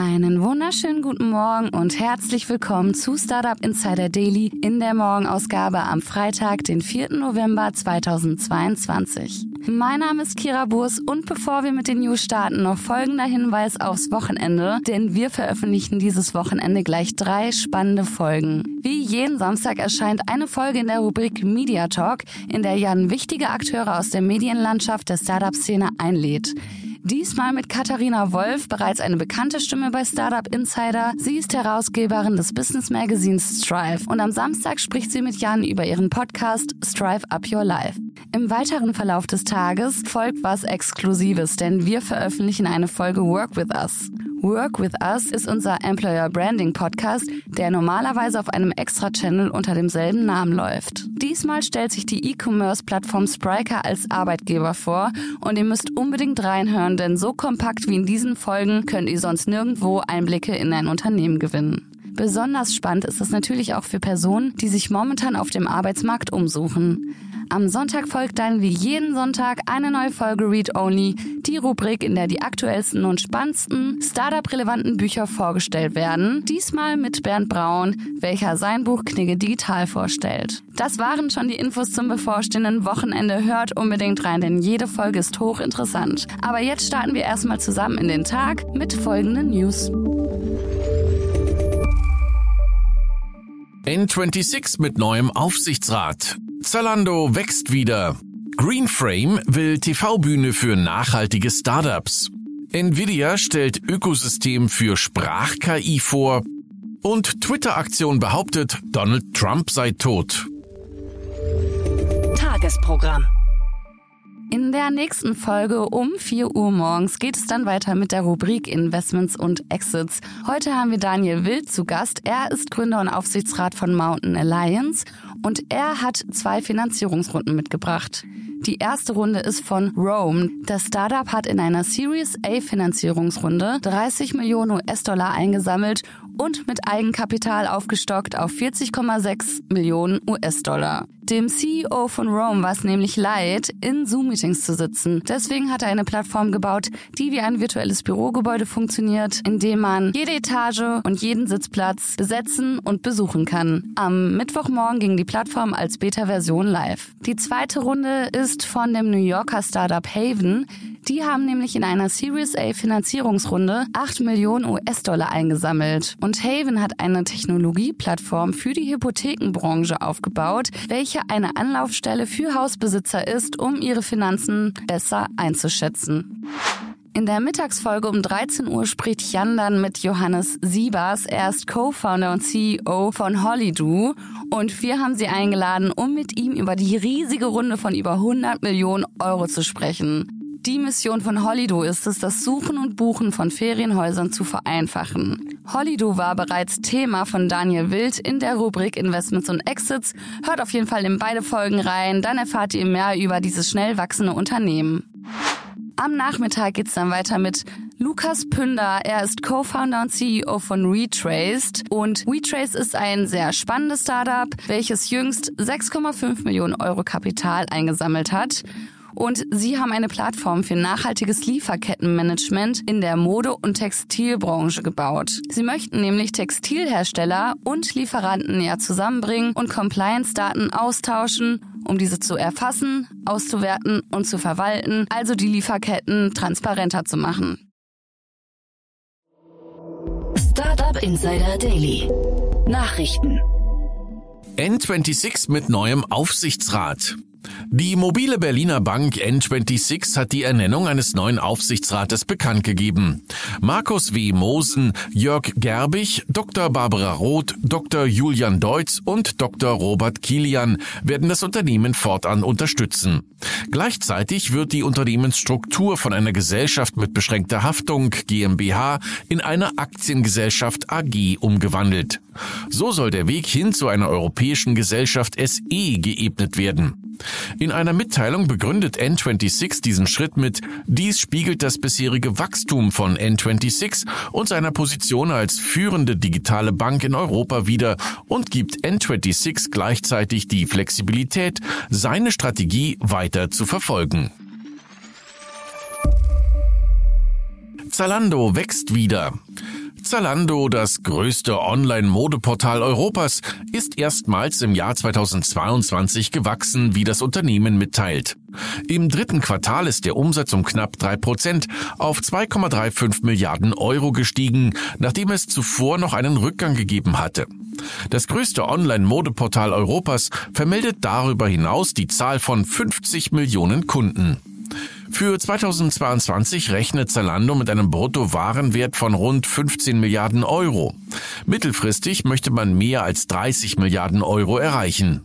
Einen wunderschönen guten Morgen und herzlich willkommen zu Startup Insider Daily in der Morgenausgabe am Freitag, den 4. November 2022. Mein Name ist Kira Burs und bevor wir mit den News starten, noch folgender Hinweis aufs Wochenende, denn wir veröffentlichen dieses Wochenende gleich drei spannende Folgen. Wie jeden Samstag erscheint eine Folge in der Rubrik Media Talk, in der Jan wichtige Akteure aus der Medienlandschaft der Startup-Szene einlädt. Diesmal mit Katharina Wolf, bereits eine bekannte Stimme bei Startup Insider. Sie ist Herausgeberin des Business Magazins Strive und am Samstag spricht sie mit Jan über ihren Podcast Strive Up Your Life. Im weiteren Verlauf des Tages folgt was Exklusives, denn wir veröffentlichen eine Folge Work with Us. Work with Us ist unser Employer Branding Podcast, der normalerweise auf einem Extra-Channel unter demselben Namen läuft. Diesmal stellt sich die E-Commerce-Plattform Spriker als Arbeitgeber vor und ihr müsst unbedingt reinhören, denn so kompakt wie in diesen Folgen könnt ihr sonst nirgendwo Einblicke in ein Unternehmen gewinnen. Besonders spannend ist es natürlich auch für Personen, die sich momentan auf dem Arbeitsmarkt umsuchen. Am Sonntag folgt dann wie jeden Sonntag eine neue Folge Read Only, die Rubrik, in der die aktuellsten und spannendsten Startup-relevanten Bücher vorgestellt werden. Diesmal mit Bernd Braun, welcher sein Buch Knigge Digital vorstellt. Das waren schon die Infos zum bevorstehenden Wochenende. Hört unbedingt rein, denn jede Folge ist hochinteressant. Aber jetzt starten wir erstmal zusammen in den Tag mit folgenden News. N26 mit neuem Aufsichtsrat. Zalando wächst wieder. Greenframe will TV-Bühne für nachhaltige Startups. Nvidia stellt Ökosystem für Sprach-KI vor. Und Twitter-Aktion behauptet, Donald Trump sei tot. Tagesprogramm. In der nächsten Folge um 4 Uhr morgens geht es dann weiter mit der Rubrik Investments und Exits. Heute haben wir Daniel Wild zu Gast. Er ist Gründer und Aufsichtsrat von Mountain Alliance und er hat zwei Finanzierungsrunden mitgebracht. Die erste Runde ist von Rome. Das Startup hat in einer Series A Finanzierungsrunde 30 Millionen US-Dollar eingesammelt und mit Eigenkapital aufgestockt auf 40,6 Millionen US-Dollar. Dem CEO von Rome war es nämlich leid, in Zoom-Meetings zu sitzen. Deswegen hat er eine Plattform gebaut, die wie ein virtuelles Bürogebäude funktioniert, in dem man jede Etage und jeden Sitzplatz besetzen und besuchen kann. Am Mittwochmorgen ging die Plattform als Beta-Version live. Die zweite Runde ist von dem New Yorker Startup Haven. Die haben nämlich in einer Series A Finanzierungsrunde 8 Millionen US-Dollar eingesammelt. Und Haven hat eine Technologieplattform für die Hypothekenbranche aufgebaut, welche eine Anlaufstelle für Hausbesitzer ist, um ihre Finanzen besser einzuschätzen. In der Mittagsfolge um 13 Uhr spricht Jan dann mit Johannes Siebers. Er ist Co-Founder und CEO von Hollydo. Und wir haben sie eingeladen, um mit ihm über die riesige Runde von über 100 Millionen Euro zu sprechen. Die Mission von Holido ist es, das Suchen und Buchen von Ferienhäusern zu vereinfachen. Holido war bereits Thema von Daniel Wild in der Rubrik Investments und Exits. Hört auf jeden Fall in beide Folgen rein, dann erfahrt ihr mehr über dieses schnell wachsende Unternehmen. Am Nachmittag geht's dann weiter mit Lukas Pünder. Er ist Co-Founder und CEO von Retraced. Und Retrace ist ein sehr spannendes Startup, welches jüngst 6,5 Millionen Euro Kapital eingesammelt hat. Und sie haben eine Plattform für nachhaltiges Lieferkettenmanagement in der Mode- und Textilbranche gebaut. Sie möchten nämlich Textilhersteller und Lieferanten näher zusammenbringen und Compliance-Daten austauschen, um diese zu erfassen, auszuwerten und zu verwalten, also die Lieferketten transparenter zu machen. Startup Insider Daily. Nachrichten. N26 mit neuem Aufsichtsrat. Die mobile Berliner Bank N26 hat die Ernennung eines neuen Aufsichtsrates bekannt gegeben. Markus W. Mosen, Jörg Gerbig, Dr. Barbara Roth, Dr. Julian Deutz und Dr. Robert Kilian werden das Unternehmen fortan unterstützen. Gleichzeitig wird die Unternehmensstruktur von einer Gesellschaft mit beschränkter Haftung GmbH in eine Aktiengesellschaft AG umgewandelt. So soll der Weg hin zu einer europäischen Gesellschaft SE geebnet werden. In einer Mitteilung begründet N26 diesen Schritt mit, dies spiegelt das bisherige Wachstum von N26 und seiner Position als führende digitale Bank in Europa wider und gibt N26 gleichzeitig die Flexibilität, seine Strategie weiter zu verfolgen. Zalando wächst wieder. Zalando, das größte Online-Modeportal Europas, ist erstmals im Jahr 2022 gewachsen, wie das Unternehmen mitteilt. Im dritten Quartal ist der Umsatz um knapp drei Prozent auf 2,35 Milliarden Euro gestiegen, nachdem es zuvor noch einen Rückgang gegeben hatte. Das größte Online-Modeportal Europas vermeldet darüber hinaus die Zahl von 50 Millionen Kunden. Für 2022 rechnet Zalando mit einem Bruttowarenwert von rund 15 Milliarden Euro. Mittelfristig möchte man mehr als 30 Milliarden Euro erreichen.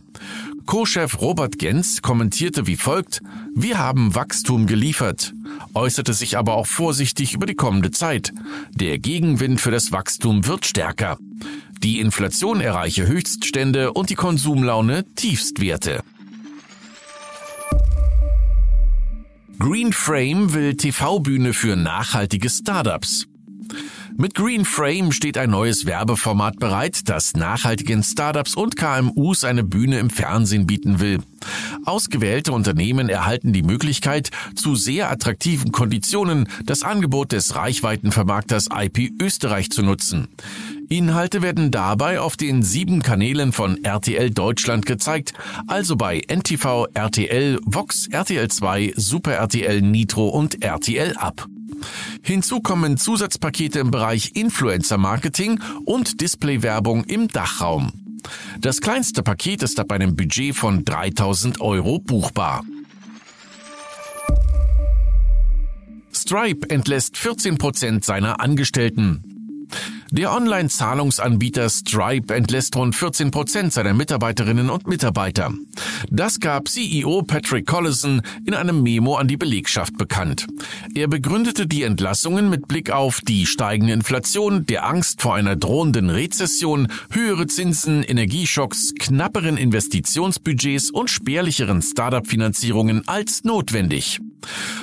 Co-Chef Robert Gens kommentierte wie folgt, wir haben Wachstum geliefert, äußerte sich aber auch vorsichtig über die kommende Zeit. Der Gegenwind für das Wachstum wird stärker. Die Inflation erreiche Höchststände und die Konsumlaune Tiefstwerte. Greenframe will TV-Bühne für nachhaltige Startups. Mit Greenframe steht ein neues Werbeformat bereit, das nachhaltigen Startups und KMUs eine Bühne im Fernsehen bieten will. Ausgewählte Unternehmen erhalten die Möglichkeit, zu sehr attraktiven Konditionen das Angebot des Reichweitenvermarkters IP Österreich zu nutzen. Inhalte werden dabei auf den sieben Kanälen von RTL Deutschland gezeigt, also bei NTV, RTL, Vox, RTL 2, Super RTL Nitro und RTL Up. Hinzu kommen Zusatzpakete im Bereich Influencer Marketing und Displaywerbung im Dachraum. Das kleinste Paket ist ab einem Budget von 3000 Euro buchbar. Stripe entlässt 14 Prozent seiner Angestellten. Der Online-Zahlungsanbieter Stripe entlässt rund 14 Prozent seiner Mitarbeiterinnen und Mitarbeiter. Das gab CEO Patrick Collison in einem Memo an die Belegschaft bekannt. Er begründete die Entlassungen mit Blick auf die steigende Inflation, der Angst vor einer drohenden Rezession, höhere Zinsen, Energieschocks, knapperen Investitionsbudgets und spärlicheren Startup-Finanzierungen als notwendig.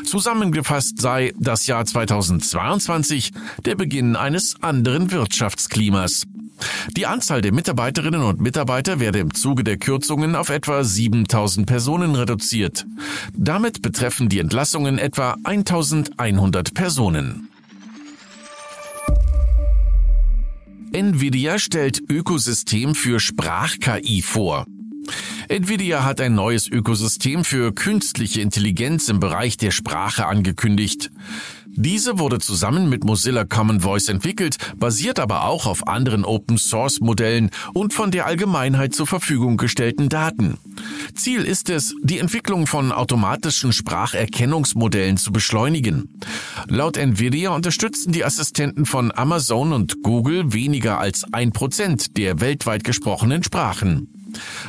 Zusammengefasst sei das Jahr 2022 der Beginn eines anderen Wirtschaftsklimas. Die Anzahl der Mitarbeiterinnen und Mitarbeiter werde im Zuge der Kürzungen auf etwa 7000 Personen reduziert. Damit betreffen die Entlassungen etwa 1100 Personen. Nvidia stellt Ökosystem für Sprach-KI vor. Nvidia hat ein neues Ökosystem für künstliche Intelligenz im Bereich der Sprache angekündigt. Diese wurde zusammen mit Mozilla Common Voice entwickelt, basiert aber auch auf anderen Open Source Modellen und von der Allgemeinheit zur Verfügung gestellten Daten. Ziel ist es, die Entwicklung von automatischen Spracherkennungsmodellen zu beschleunigen. Laut Nvidia unterstützen die Assistenten von Amazon und Google weniger als ein Prozent der weltweit gesprochenen Sprachen.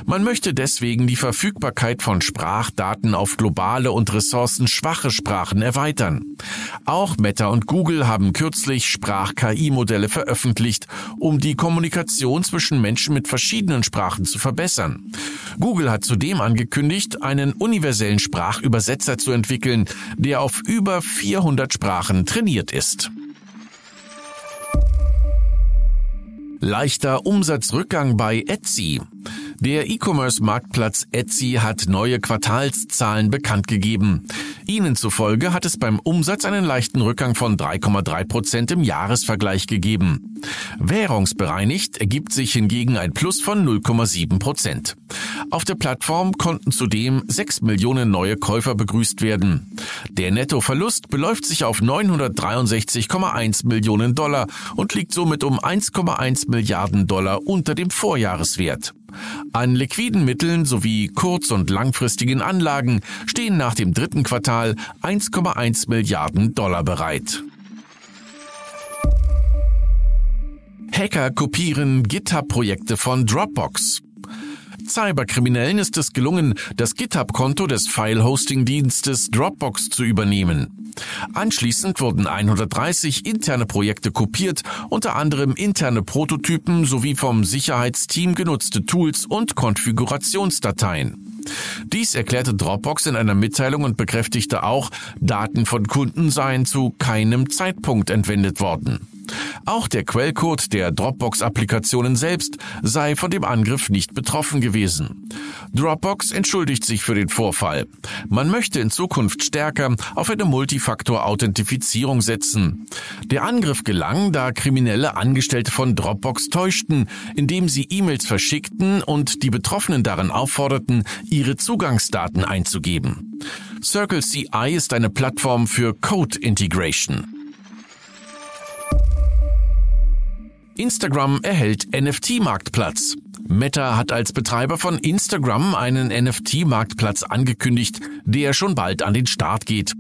Man möchte deswegen die Verfügbarkeit von Sprachdaten auf globale und ressourcenschwache Sprachen erweitern. Auch Meta und Google haben kürzlich Sprach-KI-Modelle veröffentlicht, um die Kommunikation zwischen Menschen mit verschiedenen Sprachen zu verbessern. Google hat zudem angekündigt, einen universellen Sprachübersetzer zu entwickeln, der auf über 400 Sprachen trainiert ist. Leichter Umsatzrückgang bei Etsy. Der E-Commerce-Marktplatz Etsy hat neue Quartalszahlen bekannt gegeben. Ihnen zufolge hat es beim Umsatz einen leichten Rückgang von 3,3 Prozent im Jahresvergleich gegeben. Währungsbereinigt ergibt sich hingegen ein Plus von 0,7 Prozent. Auf der Plattform konnten zudem 6 Millionen neue Käufer begrüßt werden. Der Nettoverlust beläuft sich auf 963,1 Millionen Dollar und liegt somit um 1,1 Milliarden Dollar unter dem Vorjahreswert. An liquiden Mitteln sowie kurz- und langfristigen Anlagen stehen nach dem dritten Quartal 1,1 Milliarden Dollar bereit. Hacker kopieren GitHub-Projekte von Dropbox. Cyberkriminellen ist es gelungen, das GitHub-Konto des File-Hosting-Dienstes Dropbox zu übernehmen. Anschließend wurden 130 interne Projekte kopiert, unter anderem interne Prototypen sowie vom Sicherheitsteam genutzte Tools und Konfigurationsdateien. Dies erklärte Dropbox in einer Mitteilung und bekräftigte auch, Daten von Kunden seien zu keinem Zeitpunkt entwendet worden. Auch der Quellcode der Dropbox-Applikationen selbst sei von dem Angriff nicht betroffen gewesen. Dropbox entschuldigt sich für den Vorfall. Man möchte in Zukunft stärker auf eine Multifaktor-Authentifizierung setzen. Der Angriff gelang, da Kriminelle Angestellte von Dropbox täuschten, indem sie E-Mails verschickten und die Betroffenen darin aufforderten, ihre Zugangsdaten einzugeben. Circle CI ist eine Plattform für Code Integration. Instagram erhält NFT-Marktplatz. Meta hat als Betreiber von Instagram einen NFT-Marktplatz angekündigt, der schon bald an den Start geht.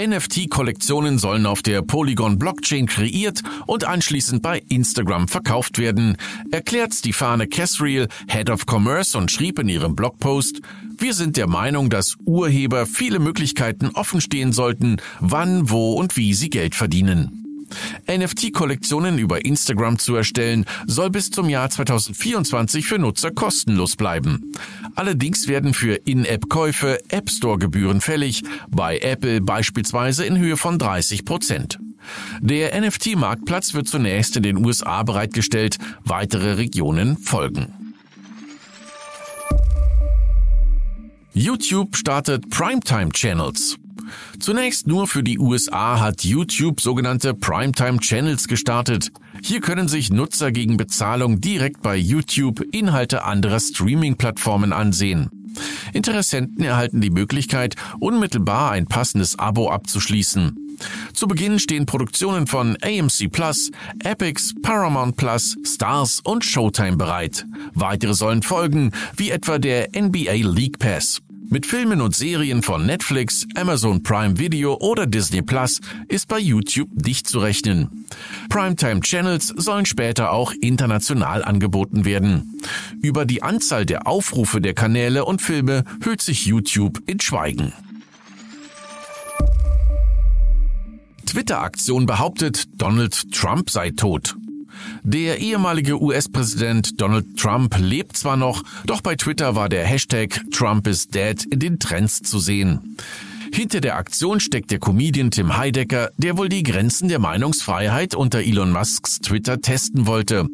NFT-Kollektionen sollen auf der Polygon Blockchain kreiert und anschließend bei Instagram verkauft werden, erklärt Stefane Casriel, Head of Commerce und schrieb in ihrem Blogpost, wir sind der Meinung, dass Urheber viele Möglichkeiten offen stehen sollten, wann, wo und wie sie Geld verdienen. NFT-Kollektionen über Instagram zu erstellen, soll bis zum Jahr 2024 für Nutzer kostenlos bleiben. Allerdings werden für In-App-Käufe App Store-Gebühren fällig, bei Apple beispielsweise in Höhe von 30 Prozent. Der NFT-Marktplatz wird zunächst in den USA bereitgestellt, weitere Regionen folgen. YouTube startet Primetime Channels. Zunächst nur für die USA hat YouTube sogenannte Primetime Channels gestartet. Hier können sich Nutzer gegen Bezahlung direkt bei YouTube Inhalte anderer Streaming-Plattformen ansehen. Interessenten erhalten die Möglichkeit, unmittelbar ein passendes Abo abzuschließen. Zu Beginn stehen Produktionen von AMC Plus, Epix, Paramount Plus, Stars und Showtime bereit. Weitere sollen folgen, wie etwa der NBA League Pass. Mit Filmen und Serien von Netflix, Amazon Prime Video oder Disney Plus ist bei YouTube nicht zu rechnen. Primetime Channels sollen später auch international angeboten werden. Über die Anzahl der Aufrufe der Kanäle und Filme hüllt sich YouTube in Schweigen. Twitter-Aktion behauptet, Donald Trump sei tot. Der ehemalige US-Präsident Donald Trump lebt zwar noch, doch bei Twitter war der Hashtag Trump is dead in den Trends zu sehen. Hinter der Aktion steckt der Comedian Tim Heidecker, der wohl die Grenzen der Meinungsfreiheit unter Elon Musks Twitter testen wollte.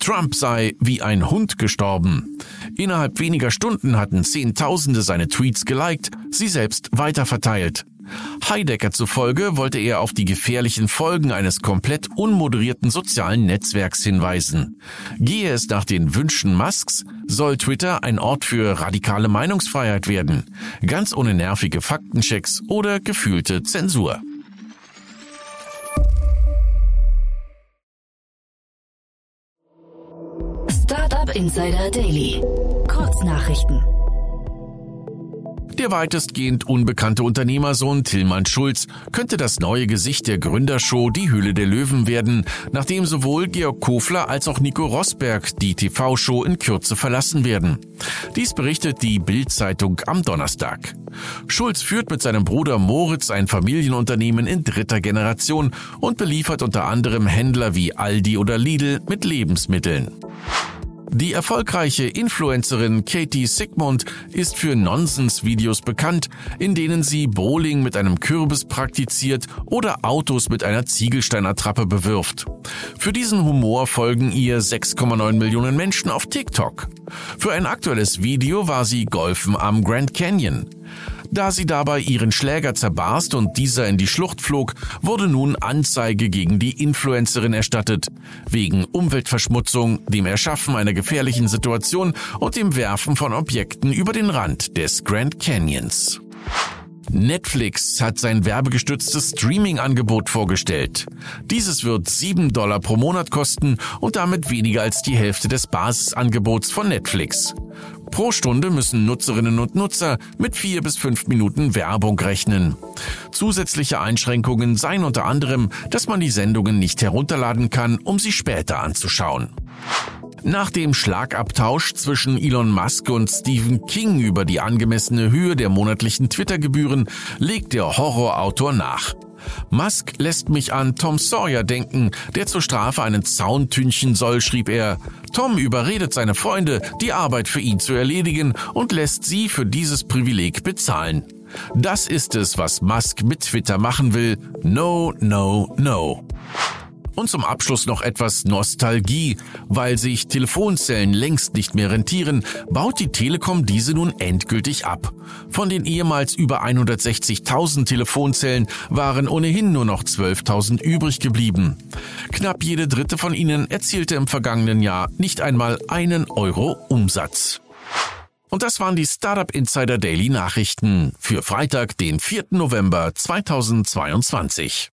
Trump sei wie ein Hund gestorben. Innerhalb weniger Stunden hatten Zehntausende seine Tweets geliked, sie selbst weiterverteilt. Heidecker zufolge wollte er auf die gefährlichen Folgen eines komplett unmoderierten sozialen Netzwerks hinweisen. Gehe es nach den Wünschen Musks, soll Twitter ein Ort für radikale Meinungsfreiheit werden, ganz ohne nervige Faktenchecks oder gefühlte Zensur. Startup Insider Daily. Kurznachrichten. Der weitestgehend unbekannte Unternehmersohn Tillmann Schulz könnte das neue Gesicht der Gründershow Die Höhle der Löwen werden, nachdem sowohl Georg Kofler als auch Nico Rosberg die TV-Show in Kürze verlassen werden. Dies berichtet die Bild-Zeitung am Donnerstag. Schulz führt mit seinem Bruder Moritz ein Familienunternehmen in dritter Generation und beliefert unter anderem Händler wie Aldi oder Lidl mit Lebensmitteln. Die erfolgreiche Influencerin Katie Sigmund ist für Nonsens-Videos bekannt, in denen sie Bowling mit einem Kürbis praktiziert oder Autos mit einer Ziegelsteinattrappe bewirft. Für diesen Humor folgen ihr 6,9 Millionen Menschen auf TikTok. Für ein aktuelles Video war sie golfen am Grand Canyon. Da sie dabei ihren Schläger zerbarst und dieser in die Schlucht flog, wurde nun Anzeige gegen die Influencerin erstattet. Wegen Umweltverschmutzung, dem Erschaffen einer gefährlichen Situation und dem Werfen von Objekten über den Rand des Grand Canyons. Netflix hat sein werbegestütztes Streaming-Angebot vorgestellt. Dieses wird 7 Dollar pro Monat kosten und damit weniger als die Hälfte des Basisangebots von Netflix. Pro Stunde müssen Nutzerinnen und Nutzer mit vier bis fünf Minuten Werbung rechnen. Zusätzliche Einschränkungen seien unter anderem, dass man die Sendungen nicht herunterladen kann, um sie später anzuschauen. Nach dem Schlagabtausch zwischen Elon Musk und Stephen King über die angemessene Höhe der monatlichen Twitter-Gebühren legt der Horrorautor nach. Musk lässt mich an Tom Sawyer denken, der zur Strafe einen Zaun tünchen soll, schrieb er. Tom überredet seine Freunde, die Arbeit für ihn zu erledigen und lässt sie für dieses Privileg bezahlen. Das ist es, was Musk mit Twitter machen will. No, no, no. Und zum Abschluss noch etwas Nostalgie. Weil sich Telefonzellen längst nicht mehr rentieren, baut die Telekom diese nun endgültig ab. Von den ehemals über 160.000 Telefonzellen waren ohnehin nur noch 12.000 übrig geblieben. Knapp jede dritte von ihnen erzielte im vergangenen Jahr nicht einmal einen Euro Umsatz. Und das waren die Startup Insider Daily Nachrichten für Freitag, den 4. November 2022.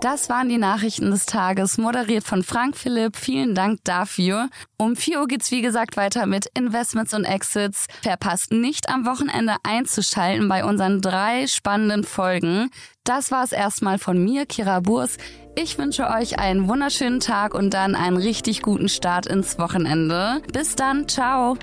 Das waren die Nachrichten des Tages, moderiert von Frank Philipp. Vielen Dank dafür. Um 4 Uhr geht's wie gesagt weiter mit Investments und Exits. Verpasst nicht am Wochenende einzuschalten bei unseren drei spannenden Folgen. Das war's erstmal von mir, Kira Burs. Ich wünsche euch einen wunderschönen Tag und dann einen richtig guten Start ins Wochenende. Bis dann, ciao.